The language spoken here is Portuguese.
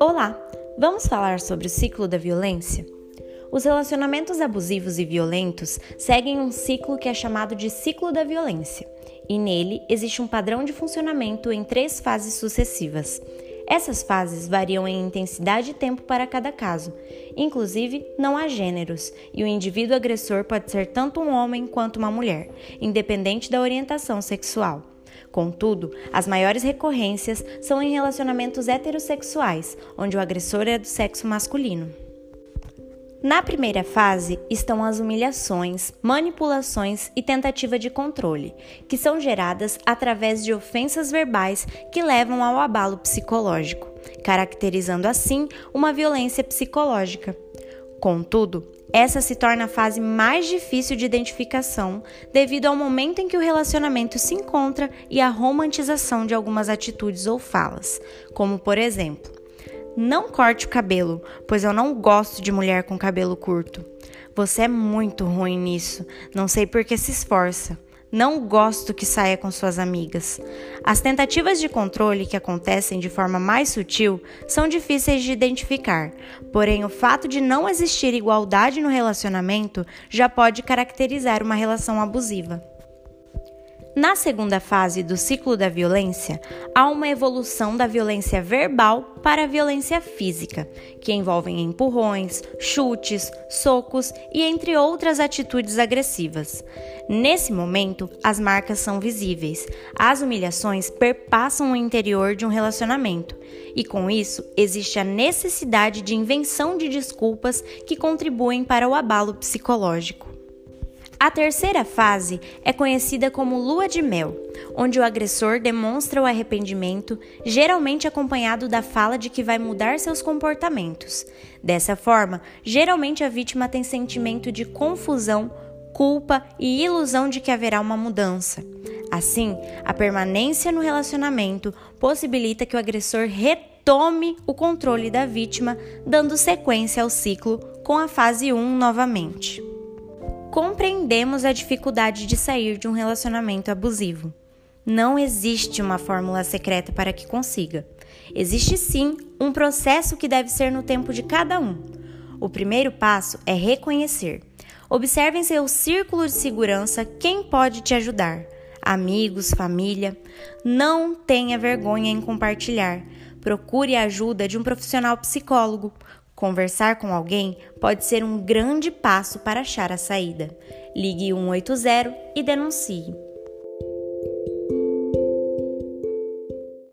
Olá! Vamos falar sobre o ciclo da violência? Os relacionamentos abusivos e violentos seguem um ciclo que é chamado de ciclo da violência, e nele existe um padrão de funcionamento em três fases sucessivas. Essas fases variam em intensidade e tempo para cada caso. Inclusive, não há gêneros, e o indivíduo agressor pode ser tanto um homem quanto uma mulher, independente da orientação sexual. Contudo, as maiores recorrências são em relacionamentos heterossexuais, onde o agressor é do sexo masculino. Na primeira fase estão as humilhações, manipulações e tentativa de controle, que são geradas através de ofensas verbais que levam ao abalo psicológico, caracterizando assim uma violência psicológica. Contudo, essa se torna a fase mais difícil de identificação devido ao momento em que o relacionamento se encontra e a romantização de algumas atitudes ou falas, como por exemplo, não corte o cabelo, pois eu não gosto de mulher com cabelo curto. Você é muito ruim nisso, não sei por que se esforça. Não gosto que saia com suas amigas. As tentativas de controle que acontecem de forma mais sutil são difíceis de identificar, porém, o fato de não existir igualdade no relacionamento já pode caracterizar uma relação abusiva. Na segunda fase do ciclo da violência, há uma evolução da violência verbal para a violência física, que envolvem empurrões, chutes, socos e entre outras atitudes agressivas. Nesse momento, as marcas são visíveis. As humilhações perpassam o interior de um relacionamento, e com isso existe a necessidade de invenção de desculpas que contribuem para o abalo psicológico. A terceira fase é conhecida como lua de mel, onde o agressor demonstra o arrependimento, geralmente acompanhado da fala de que vai mudar seus comportamentos. Dessa forma, geralmente a vítima tem sentimento de confusão, culpa e ilusão de que haverá uma mudança. Assim, a permanência no relacionamento possibilita que o agressor retome o controle da vítima, dando sequência ao ciclo com a fase 1 novamente compreendemos a dificuldade de sair de um relacionamento abusivo. Não existe uma fórmula secreta para que consiga. Existe sim um processo que deve ser no tempo de cada um. O primeiro passo é reconhecer. Observe em seu círculo de segurança quem pode te ajudar. Amigos, família. Não tenha vergonha em compartilhar. Procure a ajuda de um profissional psicólogo. Conversar com alguém pode ser um grande passo para achar a saída. Ligue 180 e denuncie.